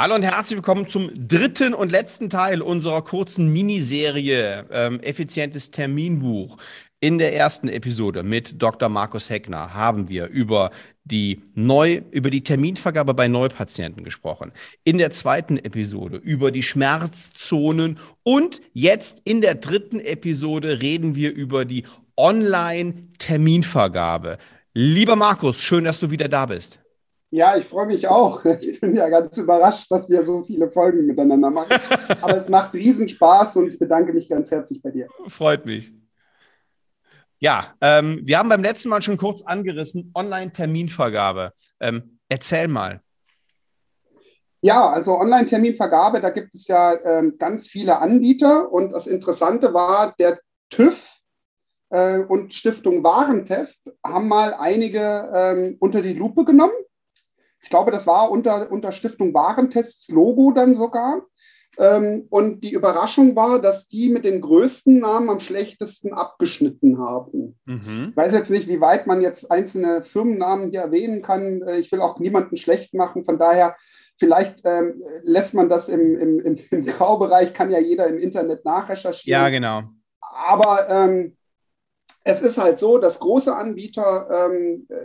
Hallo und herzlich willkommen zum dritten und letzten Teil unserer kurzen Miniserie ähm, Effizientes Terminbuch. In der ersten Episode mit Dr. Markus Heckner haben wir über die Neu über die Terminvergabe bei Neupatienten gesprochen. In der zweiten Episode über die Schmerzzonen und jetzt in der dritten Episode reden wir über die Online-Terminvergabe. Lieber Markus, schön, dass du wieder da bist. Ja, ich freue mich auch. Ich bin ja ganz überrascht, dass wir so viele Folgen miteinander machen. Aber es macht Riesenspaß und ich bedanke mich ganz herzlich bei dir. Freut mich. Ja, ähm, wir haben beim letzten Mal schon kurz angerissen, Online-Terminvergabe. Ähm, erzähl mal. Ja, also Online-Terminvergabe, da gibt es ja ähm, ganz viele Anbieter und das Interessante war, der TÜV äh, und Stiftung Warentest haben mal einige ähm, unter die Lupe genommen ich glaube, das war unter, unter Stiftung Warentests Logo dann sogar. Ähm, und die Überraschung war, dass die mit den größten Namen am schlechtesten abgeschnitten haben. Mhm. Ich weiß jetzt nicht, wie weit man jetzt einzelne Firmennamen hier erwähnen kann. Äh, ich will auch niemanden schlecht machen. Von daher, vielleicht ähm, lässt man das im, im, im, im Graubereich, kann ja jeder im Internet nachrecherchieren. Ja, genau. Aber ähm, es ist halt so, dass große Anbieter, ähm, äh,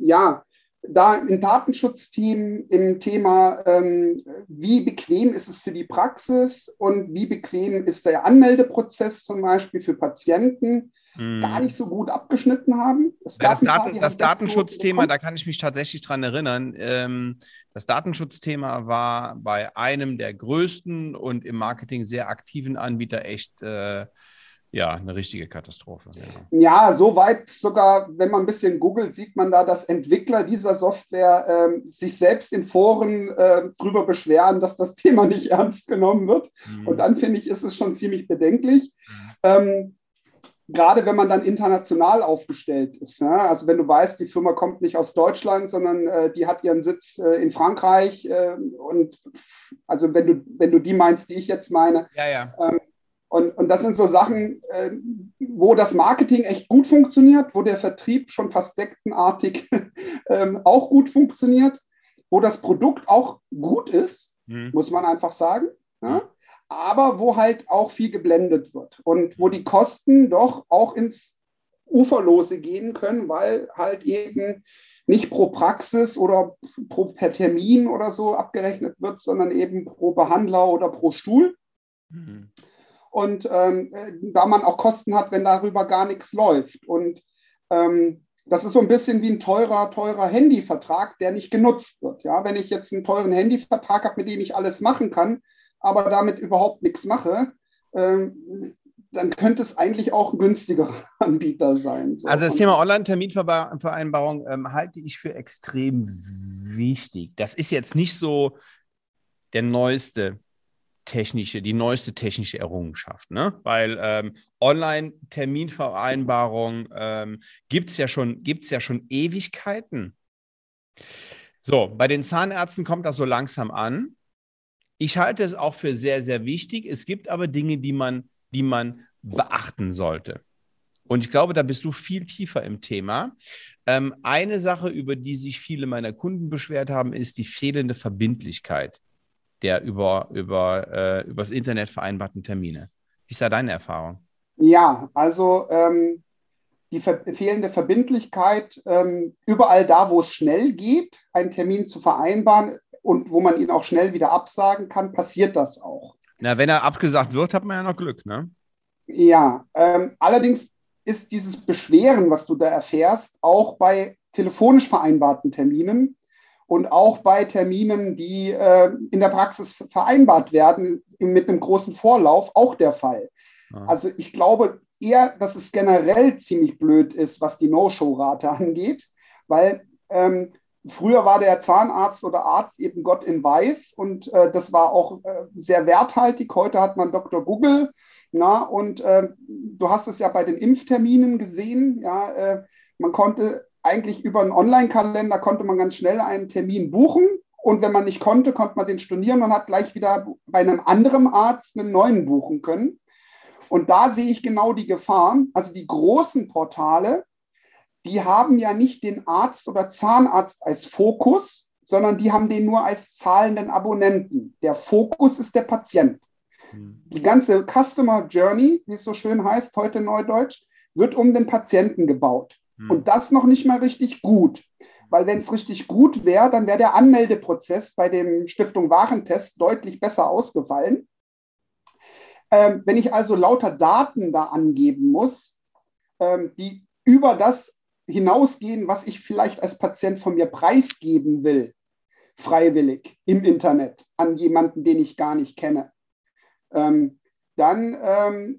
ja, da ein Datenschutzteam im Thema, ähm, wie bequem ist es für die Praxis und wie bequem ist der Anmeldeprozess zum Beispiel für Patienten, hm. gar nicht so gut abgeschnitten haben. Das, ja, das, Daten, das Datenschutzthema, da kann ich mich tatsächlich dran erinnern. Ähm, das Datenschutzthema war bei einem der größten und im Marketing sehr aktiven Anbieter echt äh, ja, eine richtige Katastrophe. Genau. Ja, so weit sogar, wenn man ein bisschen googelt, sieht man da, dass Entwickler dieser Software ähm, sich selbst in Foren äh, darüber beschweren, dass das Thema nicht ernst genommen wird. Mhm. Und dann finde ich, ist es schon ziemlich bedenklich. Mhm. Ähm, gerade wenn man dann international aufgestellt ist. Ja? Also wenn du weißt, die Firma kommt nicht aus Deutschland, sondern äh, die hat ihren Sitz äh, in Frankreich. Äh, und also wenn du, wenn du die meinst, die ich jetzt meine, ja, ja. Ähm, und, und das sind so Sachen, äh, wo das Marketing echt gut funktioniert, wo der Vertrieb schon fast sektenartig äh, auch gut funktioniert, wo das Produkt auch gut ist, mhm. muss man einfach sagen. Ja? Aber wo halt auch viel geblendet wird und wo die Kosten doch auch ins Uferlose gehen können, weil halt eben nicht pro Praxis oder pro, per Termin oder so abgerechnet wird, sondern eben pro Behandler oder pro Stuhl. Mhm und ähm, da man auch Kosten hat, wenn darüber gar nichts läuft. Und ähm, das ist so ein bisschen wie ein teurer, teurer Handyvertrag, der nicht genutzt wird. Ja, wenn ich jetzt einen teuren Handyvertrag habe, mit dem ich alles machen kann, aber damit überhaupt nichts mache, ähm, dann könnte es eigentlich auch ein günstigerer Anbieter sein. So. Also das Thema Online-Terminvereinbarung ähm, halte ich für extrem wichtig. Das ist jetzt nicht so der neueste technische, die neueste technische Errungenschaft, ne? Weil ähm, Online-Terminvereinbarung ähm, gibt es ja, schon, ja schon Ewigkeiten. So, bei den Zahnärzten kommt das so langsam an. Ich halte es auch für sehr, sehr wichtig. Es gibt aber Dinge, die man, die man beachten sollte. Und ich glaube, da bist du viel tiefer im Thema. Ähm, eine Sache, über die sich viele meiner Kunden beschwert haben, ist die fehlende Verbindlichkeit der über, über, äh, übers Internet vereinbarten Termine. Wie ist da deine Erfahrung? Ja, also ähm, die ver fehlende Verbindlichkeit, ähm, überall da, wo es schnell geht, einen Termin zu vereinbaren und wo man ihn auch schnell wieder absagen kann, passiert das auch. Na, wenn er abgesagt wird, hat man ja noch Glück, ne? Ja, ähm, allerdings ist dieses Beschweren, was du da erfährst, auch bei telefonisch vereinbarten Terminen und auch bei Terminen, die äh, in der Praxis vereinbart werden, mit einem großen Vorlauf auch der Fall. Ja. Also ich glaube eher, dass es generell ziemlich blöd ist, was die No-Show-Rate angeht, weil ähm, früher war der Zahnarzt oder Arzt eben Gott in Weiß und äh, das war auch äh, sehr werthaltig. Heute hat man Dr. Google. Na, und äh, du hast es ja bei den Impfterminen gesehen. Ja, äh, man konnte eigentlich über einen Online-Kalender konnte man ganz schnell einen Termin buchen. Und wenn man nicht konnte, konnte man den stornieren und hat gleich wieder bei einem anderen Arzt einen neuen buchen können. Und da sehe ich genau die Gefahr. Also die großen Portale, die haben ja nicht den Arzt oder Zahnarzt als Fokus, sondern die haben den nur als zahlenden Abonnenten. Der Fokus ist der Patient. Hm. Die ganze Customer Journey, wie es so schön heißt, heute Neudeutsch, wird um den Patienten gebaut. Hm. Und das noch nicht mal richtig gut. Weil wenn es richtig gut wäre, dann wäre der Anmeldeprozess bei dem Stiftung Warentest deutlich besser ausgefallen. Ähm, wenn ich also lauter Daten da angeben muss, ähm, die über das hinausgehen, was ich vielleicht als Patient von mir preisgeben will, freiwillig im Internet an jemanden, den ich gar nicht kenne, ähm, dann ähm,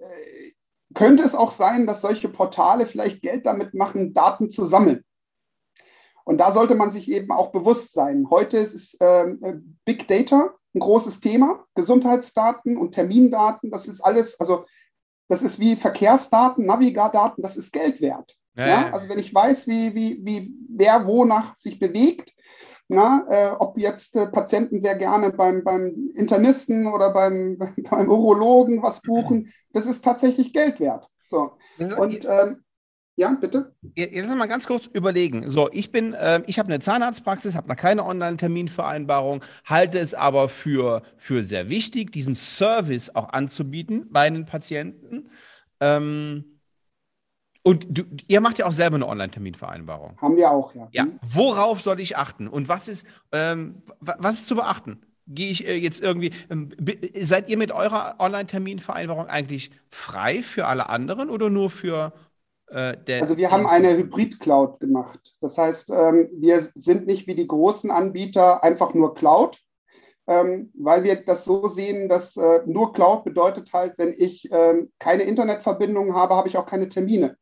könnte es auch sein, dass solche Portale vielleicht Geld damit machen, Daten zu sammeln. Und da sollte man sich eben auch bewusst sein. Heute ist ähm, äh, Big Data ein großes Thema. Gesundheitsdaten und Termindaten, das ist alles, also das ist wie Verkehrsdaten, Navigardaten, das ist Geld wert. Ja, ja? Also wenn ich weiß, wie, wie, wie wer wonach sich bewegt, na, äh, ob jetzt äh, Patienten sehr gerne beim, beim Internisten oder beim, beim Urologen was buchen, das ist tatsächlich Geld wert. So. Und ähm, ja, bitte. Jetzt mal ganz kurz überlegen. So, ich bin, äh, ich habe eine Zahnarztpraxis, habe noch keine Online-Terminvereinbarung, halte es aber für, für sehr wichtig, diesen Service auch anzubieten bei den Patienten. Ähm, und du, ihr macht ja auch selber eine Online-Terminvereinbarung. Haben wir auch, ja. Ja. Worauf soll ich achten? Und was ist, ähm, was ist zu beachten? Gehe ich äh, jetzt irgendwie, ähm, seid ihr mit eurer Online-Terminvereinbarung eigentlich frei für alle anderen oder nur für äh, also wir haben eine Hybrid-Cloud gemacht. Das heißt, ähm, wir sind nicht wie die großen Anbieter einfach nur Cloud, ähm, weil wir das so sehen, dass äh, nur Cloud bedeutet halt, wenn ich ähm, keine Internetverbindung habe, habe ich auch keine Termine.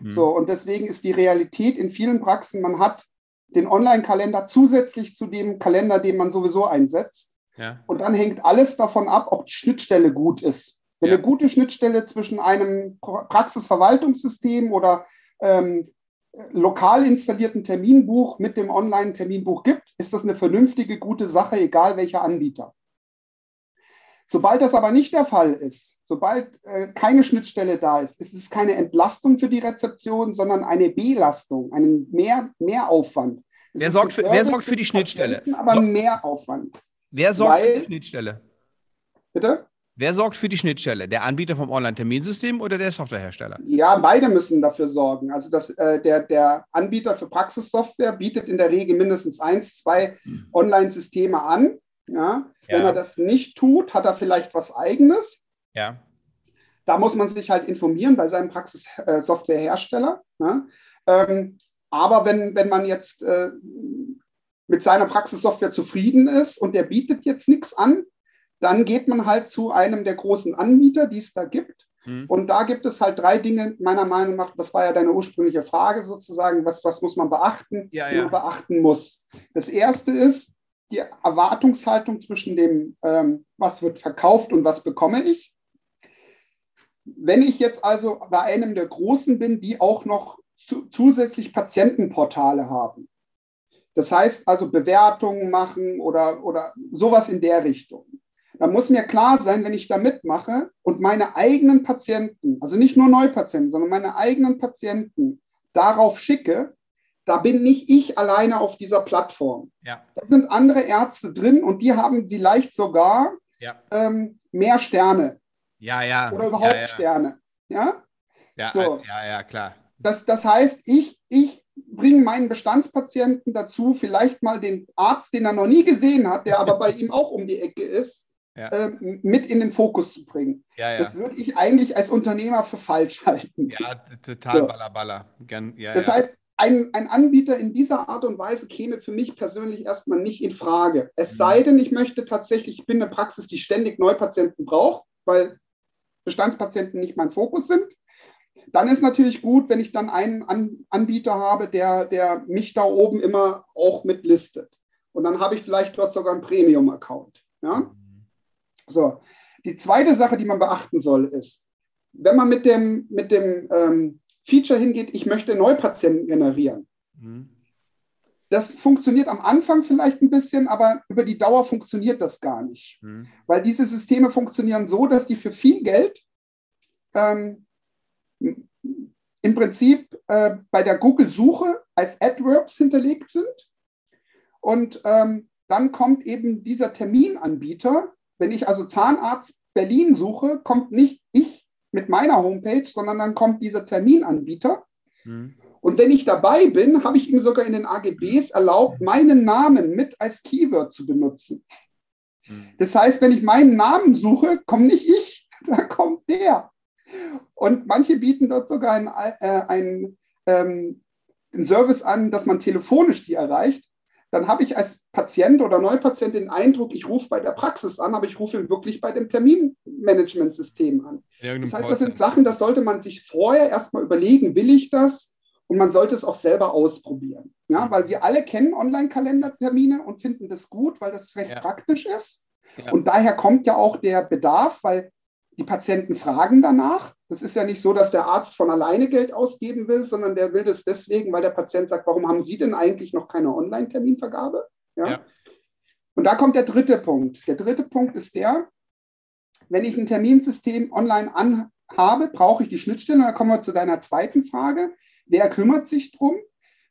Mhm. So, und deswegen ist die Realität in vielen Praxen, man hat den Online-Kalender zusätzlich zu dem Kalender, den man sowieso einsetzt. Ja. Und dann hängt alles davon ab, ob die Schnittstelle gut ist. Wenn ja. eine gute Schnittstelle zwischen einem Praxisverwaltungssystem oder ähm, lokal installierten Terminbuch mit dem Online-Terminbuch gibt, ist das eine vernünftige, gute Sache, egal welcher Anbieter. Sobald das aber nicht der Fall ist, sobald äh, keine Schnittstelle da ist, ist es keine Entlastung für die Rezeption, sondern eine Belastung, einen Mehr, Mehraufwand. wer sorgt, für, wer sorgt für die Schnittstelle? Aber Mehraufwand. Wer sorgt Weil, für die Schnittstelle? Bitte? Wer sorgt für die Schnittstelle? Der Anbieter vom Online-Terminsystem oder der Softwarehersteller? Ja, beide müssen dafür sorgen. Also das, äh, der, der Anbieter für Praxissoftware bietet in der Regel mindestens eins, zwei hm. Online-Systeme an. Ja? ja? Wenn er das nicht tut, hat er vielleicht was eigenes. Ja. Da muss man sich halt informieren bei seinem Praxissoftwarehersteller. Äh, ja? ähm, aber wenn, wenn man jetzt äh, mit seiner Praxissoftware zufrieden ist und der bietet jetzt nichts an, dann geht man halt zu einem der großen Anbieter, die es da gibt. Mhm. Und da gibt es halt drei Dinge, meiner Meinung nach, das war ja deine ursprüngliche Frage sozusagen, was, was muss man beachten, ja, ja. man beachten muss. Das erste ist die Erwartungshaltung zwischen dem, ähm, was wird verkauft und was bekomme ich. Wenn ich jetzt also bei einem der Großen bin, die auch noch zu, zusätzlich Patientenportale haben, das heißt also Bewertungen machen oder, oder sowas in der Richtung, da muss mir klar sein, wenn ich da mitmache und meine eigenen Patienten, also nicht nur Neupatienten, sondern meine eigenen Patienten darauf schicke, da bin nicht ich alleine auf dieser Plattform. Ja. Da sind andere Ärzte drin und die haben vielleicht sogar ja. ähm, mehr Sterne. Ja, ja. Oder überhaupt ja. Sterne. Ja? Ja, so. ja, ja, klar. Das, das heißt, ich, ich bringe meinen Bestandspatienten dazu, vielleicht mal den Arzt, den er noch nie gesehen hat, der aber bei ihm auch um die Ecke ist, ja. äh, mit in den Fokus zu bringen. Ja, ja. Das würde ich eigentlich als Unternehmer für falsch halten. Ja, total so. ballerballer. das heißt, ein, ein, Anbieter in dieser Art und Weise käme für mich persönlich erstmal nicht in Frage. Es mhm. sei denn, ich möchte tatsächlich, ich bin eine Praxis, die ständig Neupatienten braucht, weil Bestandspatienten nicht mein Fokus sind. Dann ist natürlich gut, wenn ich dann einen An Anbieter habe, der, der mich da oben immer auch mit listet. Und dann habe ich vielleicht dort sogar einen Premium-Account. Ja? Mhm. So, die zweite Sache, die man beachten soll, ist, wenn man mit dem, mit dem ähm, Feature hingeht, ich möchte Neupatienten generieren. Mhm. Das funktioniert am Anfang vielleicht ein bisschen, aber über die Dauer funktioniert das gar nicht. Mhm. Weil diese Systeme funktionieren so, dass die für viel Geld ähm, im Prinzip äh, bei der Google-Suche als AdWords hinterlegt sind Und ähm, dann kommt eben dieser Terminanbieter. Wenn ich also Zahnarzt Berlin suche, kommt nicht ich mit meiner Homepage, sondern dann kommt dieser Terminanbieter. Mhm. Und wenn ich dabei bin, habe ich ihm sogar in den AGBs erlaubt, meinen Namen mit als Keyword zu benutzen. Mhm. Das heißt, wenn ich meinen Namen suche, komme nicht ich, da kommt der. Und manche bieten dort sogar einen, äh, einen, ähm, einen Service an, dass man telefonisch die erreicht. Dann habe ich als Patient oder Neupatient den Eindruck, ich rufe bei der Praxis an, aber ich rufe wirklich bei dem Terminmanagementsystem an. Das heißt, das sind Sachen, das sollte man sich vorher erstmal überlegen, will ich das? Und man sollte es auch selber ausprobieren. Ja, mhm. weil wir alle kennen Online-Kalendertermine und finden das gut, weil das recht ja. praktisch ist. Ja. Und daher kommt ja auch der Bedarf, weil die Patienten fragen danach. Das ist ja nicht so, dass der Arzt von alleine Geld ausgeben will, sondern der will das deswegen, weil der Patient sagt, warum haben Sie denn eigentlich noch keine Online-Terminvergabe? Ja? ja. Und da kommt der dritte Punkt. Der dritte Punkt ist der, wenn ich ein Terminsystem online anhabe, brauche ich die Schnittstelle. Da kommen wir zu deiner zweiten Frage. Wer kümmert sich drum?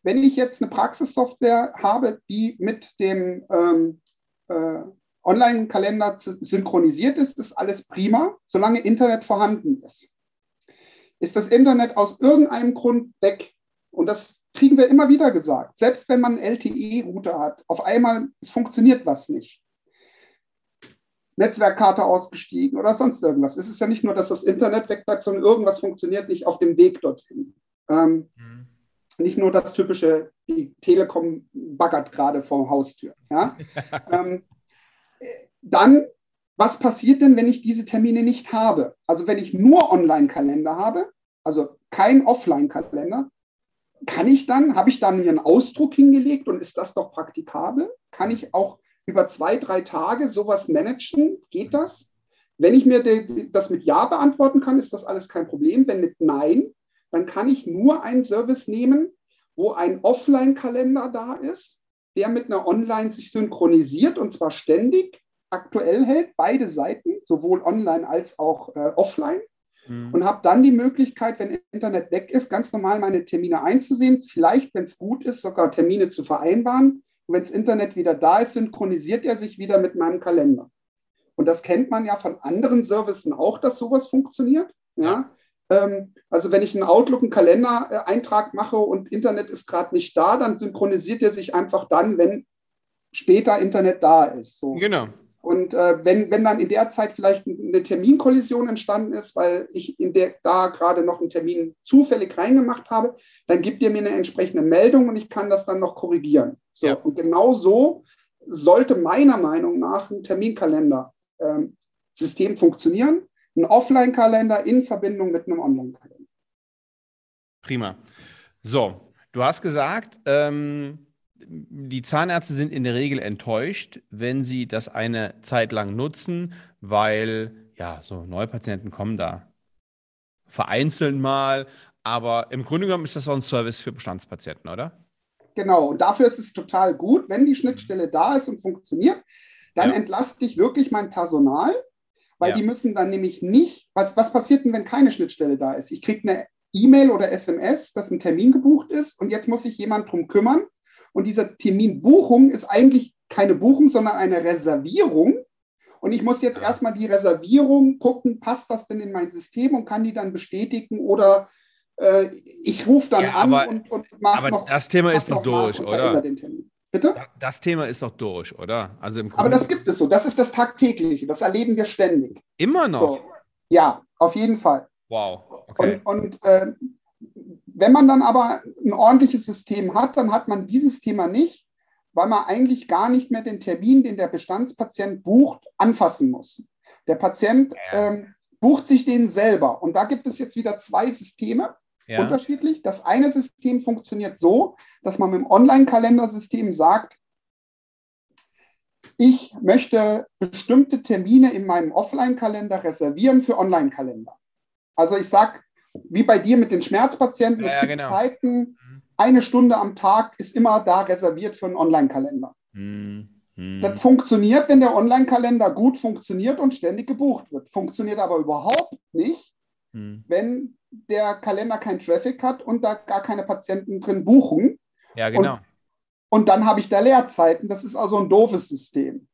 Wenn ich jetzt eine Praxissoftware habe, die mit dem ähm, äh, Online-Kalender synchronisiert ist, ist alles prima, solange Internet vorhanden ist. Ist das Internet aus irgendeinem Grund weg? Und das kriegen wir immer wieder gesagt. Selbst wenn man einen LTE-Router hat, auf einmal es funktioniert was nicht. Netzwerkkarte ausgestiegen oder sonst irgendwas. Es ist ja nicht nur, dass das Internet wegbleibt, sondern irgendwas funktioniert nicht auf dem Weg dorthin. Ähm, mhm. Nicht nur das typische, die Telekom baggert gerade vor Haustür. Ja? ähm, dann, was passiert denn, wenn ich diese Termine nicht habe? Also wenn ich nur Online-Kalender habe, also kein Offline-Kalender, kann ich dann, habe ich dann mir einen Ausdruck hingelegt und ist das doch praktikabel? Kann ich auch über zwei, drei Tage sowas managen? Geht das? Wenn ich mir das mit Ja beantworten kann, ist das alles kein Problem. Wenn mit Nein, dann kann ich nur einen Service nehmen, wo ein Offline-Kalender da ist, der mit einer Online sich synchronisiert und zwar ständig aktuell hält, beide Seiten, sowohl online als auch äh, offline. Mhm. Und habe dann die Möglichkeit, wenn Internet weg ist, ganz normal meine Termine einzusehen, vielleicht, wenn es gut ist, sogar Termine zu vereinbaren. Und wenn das Internet wieder da ist, synchronisiert er sich wieder mit meinem Kalender. Und das kennt man ja von anderen Services auch, dass sowas funktioniert. Ja. Ähm, also wenn ich einen Outlook, einen Kalendereintrag mache und Internet ist gerade nicht da, dann synchronisiert er sich einfach dann, wenn später Internet da ist. So. Genau. Und äh, wenn, wenn dann in der Zeit vielleicht eine Terminkollision entstanden ist, weil ich in der, da gerade noch einen Termin zufällig reingemacht habe, dann gibt ihr mir eine entsprechende Meldung und ich kann das dann noch korrigieren. So, ja. Und genau so sollte meiner Meinung nach ein Terminkalender-System ähm, funktionieren ein Offline-Kalender in Verbindung mit einem Online-Kalender. Prima. So, du hast gesagt, ähm, die Zahnärzte sind in der Regel enttäuscht, wenn sie das eine Zeit lang nutzen, weil ja, so Neupatienten kommen da vereinzelt mal, aber im Grunde genommen ist das auch ein Service für Bestandspatienten, oder? Genau, und dafür ist es total gut, wenn die Schnittstelle da ist und funktioniert, dann ja. entlaste ich wirklich mein Personal weil ja. die müssen dann nämlich nicht, was, was passiert denn, wenn keine Schnittstelle da ist? Ich kriege eine E-Mail oder SMS, dass ein Termin gebucht ist und jetzt muss sich jemand drum kümmern. Und diese Terminbuchung ist eigentlich keine Buchung, sondern eine Reservierung. Und ich muss jetzt erstmal die Reservierung gucken, passt das denn in mein System und kann die dann bestätigen oder äh, ich rufe dann ja, an aber, und, und mache noch. Das Thema ist doch durch, oder? Bitte? Das Thema ist doch durch, oder? Also im Aber das gibt es so. Das ist das Tagtägliche. Das erleben wir ständig. Immer noch? So. Ja, auf jeden Fall. Wow. Okay. Und, und äh, wenn man dann aber ein ordentliches System hat, dann hat man dieses Thema nicht, weil man eigentlich gar nicht mehr den Termin, den der Bestandspatient bucht, anfassen muss. Der Patient ähm, bucht sich den selber. Und da gibt es jetzt wieder zwei Systeme ja. unterschiedlich. Das eine System funktioniert so, dass man mit dem Online-Kalendersystem sagt, ich möchte bestimmte Termine in meinem Offline-Kalender reservieren für Online-Kalender. Also ich sage, wie bei dir mit den Schmerzpatienten, ja, es gibt genau. Zeiten, mhm. eine Stunde am Tag ist immer da reserviert für einen Online-Kalender. Mhm. Das funktioniert, wenn der Online-Kalender gut funktioniert und ständig gebucht wird. Funktioniert aber überhaupt nicht, mhm. wenn der Kalender kein Traffic hat und da gar keine Patienten drin buchen. Ja, genau. Und und dann habe ich da Leerzeiten. Das ist also ein doofes System.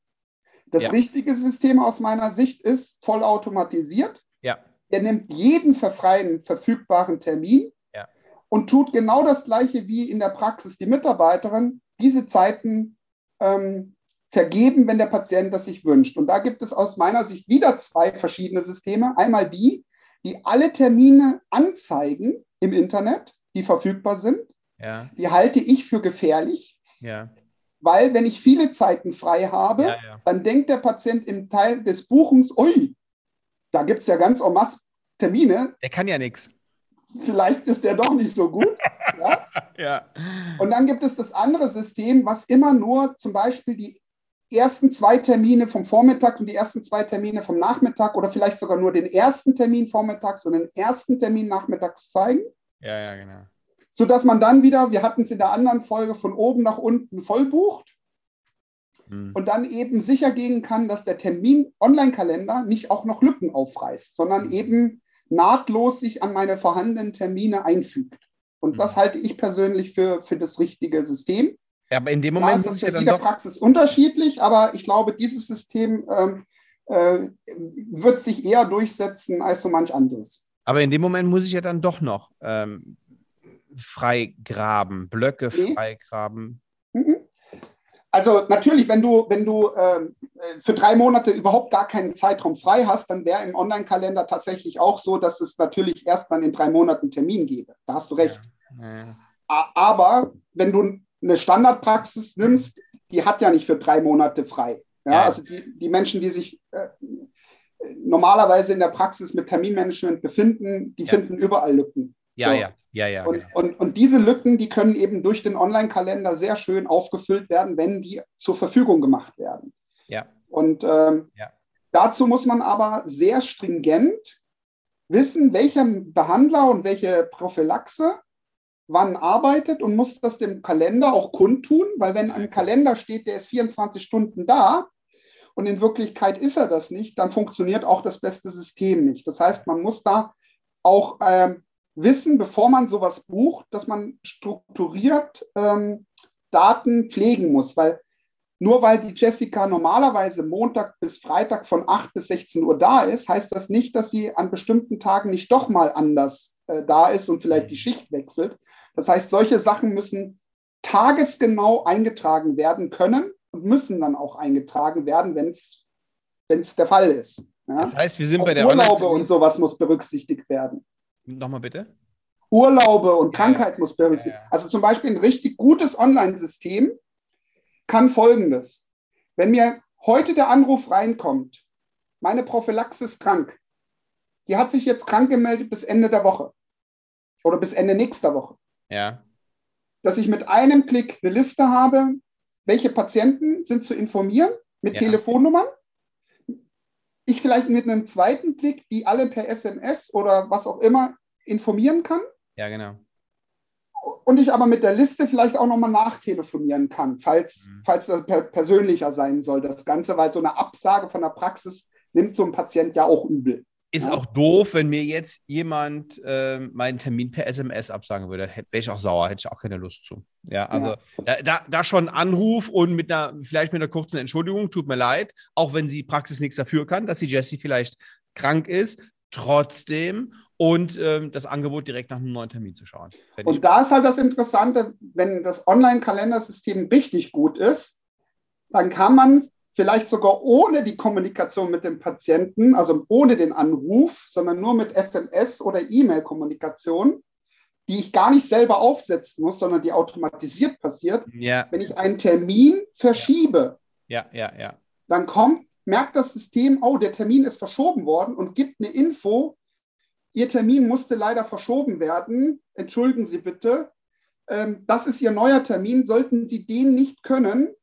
Das Ja. richtige System aus meiner Sicht ist vollautomatisiert. Ja. Er nimmt jeden für freien verfügbaren Termin Ja. und tut genau das Gleiche wie in der Praxis die Mitarbeiterin, diese Zeiten ähm, vergeben, wenn der Patient das sich wünscht. Und da gibt es aus meiner Sicht wieder zwei verschiedene Systeme. Einmal die, die alle Termine anzeigen im Internet, die verfügbar sind. Ja. Die halte ich für gefährlich, Ja. weil wenn ich viele Zeiten frei habe, Ja. Ja. dann denkt der Patient im Teil des Buchens, ui, da gibt es ja ganz en masse Termine, Der kann ja nichts. vielleicht ist der doch nicht so gut. ja? Ja. Und dann gibt es das andere System, was immer nur zum Beispiel die ersten zwei Termine vom Vormittag und die ersten zwei Termine vom Nachmittag oder vielleicht sogar nur den ersten Termin vormittags und den ersten Termin nachmittags zeigen, Ja, ja, genau. sodass man dann wieder, wir hatten es in der anderen Folge, von oben nach unten voll bucht Hm. und dann eben sicher gehen kann, dass der Termin Online-Kalender nicht auch noch Lücken aufreißt, sondern Mhm. eben nahtlos sich an meine vorhandenen Termine einfügt. Und das Mhm. halte ich persönlich für, für das richtige System. Ja, aber in dem Klar Moment ist muss das ich für ja dann jede doch. Praxis unterschiedlich, aber ich glaube, dieses System ähm, äh, wird sich eher durchsetzen als so manch anderes. Aber in dem Moment muss ich ja dann doch noch ähm, freigraben, Blöcke Nee. freigraben. Also natürlich, wenn du, wenn du ähm, äh, für drei Monate überhaupt gar keinen Zeitraum frei hast, dann wäre im Online-Kalender tatsächlich auch so, dass es natürlich erst dann in drei Monaten Termin gäbe. Da hast du recht. Ja. A- Aber wenn du eine Standardpraxis nimmst, die hat ja nicht für drei Monate frei. Ja, Ja. also die, die Menschen, die sich äh, normalerweise in der Praxis mit Terminmanagement befinden, die Ja. finden überall Lücken. Ja, So. ja, ja, ja. Und, genau. und, und diese Lücken, die können eben durch den Online-Kalender sehr schön aufgefüllt werden, wenn die zur Verfügung gemacht werden. Ja. Und ähm, Ja. dazu muss man aber sehr stringent wissen, welcher Behandler und welche Prophylaxe wann arbeitet und muss das dem Kalender auch kundtun, weil wenn im Kalender steht, der ist 24 Stunden da und in Wirklichkeit ist er das nicht, dann funktioniert auch das beste System nicht. Das heißt, man muss da auch ähm, wissen, bevor man sowas bucht, dass man strukturiert ähm, Daten pflegen muss, weil nur weil die Jessica normalerweise Montag bis Freitag von 8 bis 16 Uhr da ist, heißt das nicht, dass sie an bestimmten Tagen nicht doch mal anders äh, da ist und vielleicht die Schicht wechselt. Das heißt, solche Sachen müssen tagesgenau eingetragen werden können und müssen dann auch eingetragen werden, wenn es der Fall ist. Ja? Das heißt, wir sind Auch bei der Urlaube und sowas muss berücksichtigt werden. Nochmal bitte? Urlaube und Ja, Krankheit muss berücksichtigt. Ja, ja. Also zum Beispiel ein richtig gutes Online-System kann folgendes. Wenn mir heute der Anruf reinkommt, meine Prophylaxe ist krank, die hat sich jetzt krank gemeldet bis Ende der Woche oder bis Ende nächster Woche, Ja. dass ich mit einem Klick eine Liste habe, welche Patienten sind zu informieren mit Ja. Telefonnummern. Ich vielleicht mit einem zweiten Klick, die alle per SMS oder was auch immer informieren kann. Ja, genau. und ich aber mit der Liste vielleicht auch nochmal nachtelefonieren kann, falls, Mhm. falls das per persönlicher sein soll, das Ganze, weil so eine Absage von der Praxis nimmt so ein Patient ja auch übel. Ist Ja. auch doof, wenn mir jetzt jemand ähm, meinen Termin per SMS absagen würde. Wäre ich auch sauer, hätte ich auch keine Lust zu. Ja, also Da, da, da schon ein Anruf und mit einer, vielleicht mit einer kurzen Entschuldigung, tut mir leid, auch wenn die Praxis nichts dafür kann, dass die Jessie vielleicht krank ist, trotzdem und ähm, das Angebot direkt nach einem neuen Termin zu schauen. Und da ist halt das Interessante, wenn das Online-Kalendersystem richtig gut ist, dann kann man vielleicht sogar ohne die Kommunikation mit dem Patienten, also ohne den Anruf, sondern nur mit SMS oder E-Mail-Kommunikation, die ich gar nicht selber aufsetzen muss, sondern die automatisiert passiert, ja, wenn ich einen Termin verschiebe, ja, ja, ja. dann kommt, merkt das System, oh, der Termin ist verschoben worden und gibt eine Info, Ihr Termin musste leider verschoben werden. Entschuldigen Sie bitte. Ähm, das ist Ihr neuer Termin. Sollten Sie den nicht können,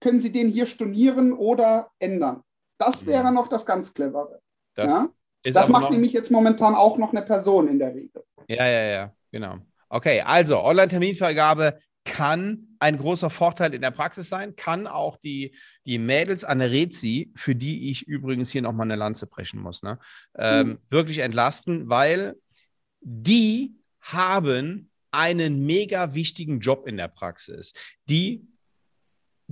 können Sie den hier stornieren oder ändern. Das wäre noch das ganz Clevere. Das, Ja? Das macht nämlich jetzt momentan auch noch eine Person in der Regel. Ja, ja, ja, genau. Okay, also Online-Terminvergabe kann ein großer Vorteil in der Praxis sein, kann auch die, die Mädels an der Rezi, für die ich übrigens hier nochmal eine Lanze brechen muss, ne, ähm, Mhm. wirklich entlasten, weil die haben einen mega wichtigen Job in der Praxis. Die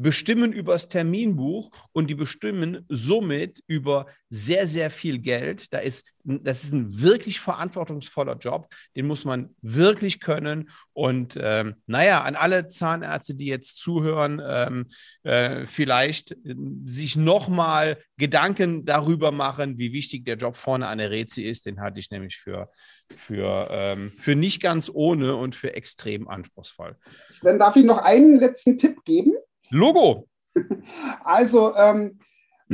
bestimmen über das Terminbuch und die bestimmen somit über sehr, sehr viel Geld. Da ist, das ist ein wirklich verantwortungsvoller Job, den muss man wirklich können. Und ähm, naja, an alle Zahnärzte, die jetzt zuhören, ähm, äh, vielleicht äh, sich nochmal Gedanken darüber machen, wie wichtig der Job vorne an der Rezi ist. Den hatte ich nämlich für, für, ähm, für nicht ganz ohne und für extrem anspruchsvoll. Dann darf ich noch einen letzten Tipp geben. Logo. Also ähm,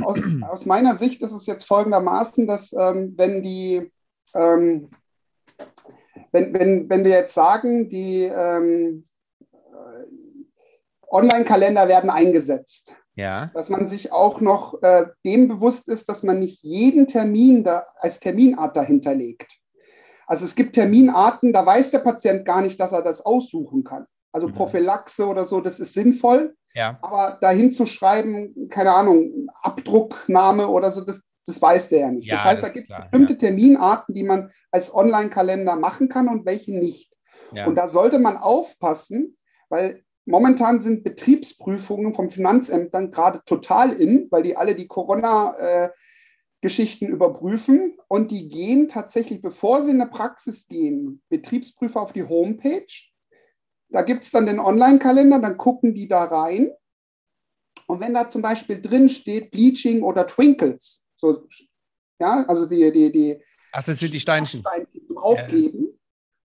aus, aus, meiner Sicht ist es jetzt folgendermaßen, dass ähm, wenn die, ähm, wenn, wenn, wenn wir jetzt sagen, die ähm, Online-Kalender werden eingesetzt, ja. dass man sich auch noch äh, dem bewusst ist, dass man nicht jeden Termin da als Terminart dahinter legt. Also es gibt Terminarten, da weiß der Patient gar nicht, dass er das aussuchen kann. Also mhm. Prophylaxe oder so, das ist sinnvoll. Ja. Aber dahin zu schreiben, keine Ahnung, Abdruckname oder so, das, das weiß der ja nicht. Ja, das heißt, da gibt es bestimmte ja. Terminarten, die man als Online-Kalender machen kann und welche nicht. Und da sollte man aufpassen, weil momentan sind Betriebsprüfungen vom Finanzämtern gerade total in, weil die alle die Corona- äh, Geschichten überprüfen und die gehen tatsächlich, bevor sie in eine Praxis gehen, Betriebsprüfer auf die Homepage da gibt es dann den Online-Kalender, dann gucken die da rein. Und wenn da zum Beispiel drin steht Bleaching oder Twinkles, so, ja, also die, die, die, das sind die Steinchen. Steinchen zum Aufkleben, ja.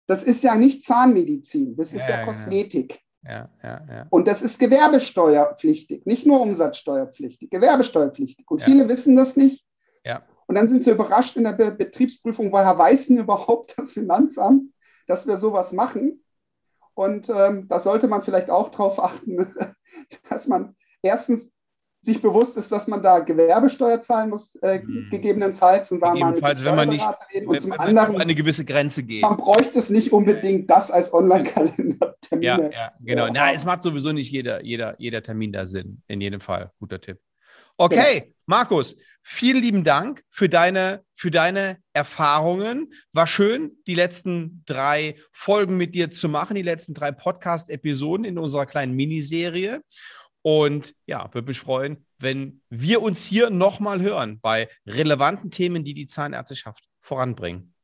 das ist ja nicht Zahnmedizin, das ist ja, ja Kosmetik. Ja, ja, ja. Und das ist gewerbesteuerpflichtig, nicht nur umsatzsteuerpflichtig, gewerbesteuerpflichtig. Und viele wissen das nicht. Und dann sind sie überrascht in der Be Betriebsprüfung, woher weiß denn überhaupt das Finanzamt, dass wir sowas machen? Und ähm, da sollte man vielleicht auch darauf achten, dass man erstens sich bewusst ist, dass man da Gewerbesteuer zahlen muss, äh, mhm. gegebenenfalls, und mit wenn man nicht reden. Und zum anderen, eine gewisse Grenze geht. Man bräuchte es nicht unbedingt das als Online-Kalender. Ja, ja, genau. Ja. Na, es macht sowieso nicht jeder, jeder, jeder Termin da Sinn. In jedem Fall. Guter Tipp. Okay, ja. Markus, vielen lieben Dank für deine, für deine Erfahrungen. War schön, die letzten drei Folgen mit dir zu machen, die letzten drei Podcast-Episoden in unserer kleinen Miniserie. Und ja, würde mich freuen, wenn wir uns hier nochmal hören bei relevanten Themen, die die Zahnärzteschaft voranbringen.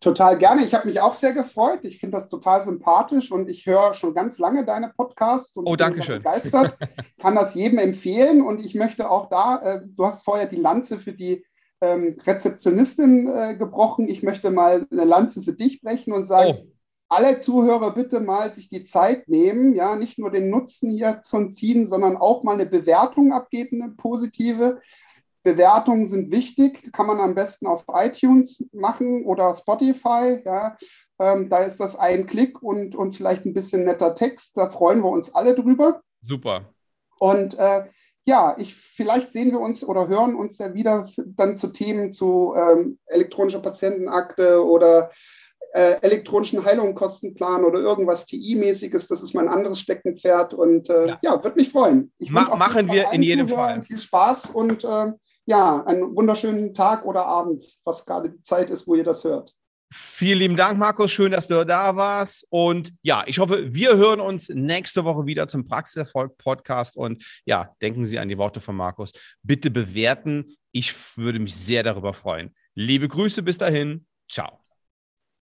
Total gerne. Ich habe mich auch sehr gefreut. Ich finde das total sympathisch und ich höre schon ganz lange deine Podcasts und oh, danke bin begeistert. Kann das jedem empfehlen und ich möchte auch da, äh, du hast vorher die Lanze für die ähm, Rezeptionistin äh, gebrochen. Ich möchte mal eine Lanze für dich brechen und sagen, oh. alle Zuhörer bitte mal sich die Zeit nehmen, ja, nicht nur den Nutzen hier zu ziehen, sondern auch mal eine Bewertung abgeben, eine positive. Bewertungen sind wichtig, kann man am besten auf iTunes machen oder Spotify. Ja. Ähm, da ist das ein Klick und, und vielleicht ein bisschen netter Text. Da freuen wir uns alle drüber. Super. Und äh, ja, ich, vielleicht sehen wir uns oder hören uns ja wieder dann zu Themen zu ähm, elektronischer Patientenakte oder äh, elektronischen Heilungskostenplan oder irgendwas TI-mäßiges. Das ist mein anderes Steckenpferd und äh, ja. ja, würde mich freuen. Ich Ma machen wir in jedem Fall. Viel Spaß und äh, ja, einen wunderschönen Tag oder Abend, was gerade die Zeit ist, wo ihr das hört. Vielen lieben Dank, Markus. Schön, dass du da warst. Und ja, ich hoffe, wir hören uns nächste Woche wieder zum Praxiserfolg-Podcast. Und ja, denken Sie an die Worte von Markus. Bitte bewerten. Ich würde mich sehr darüber freuen. Liebe Grüße bis dahin. Ciao.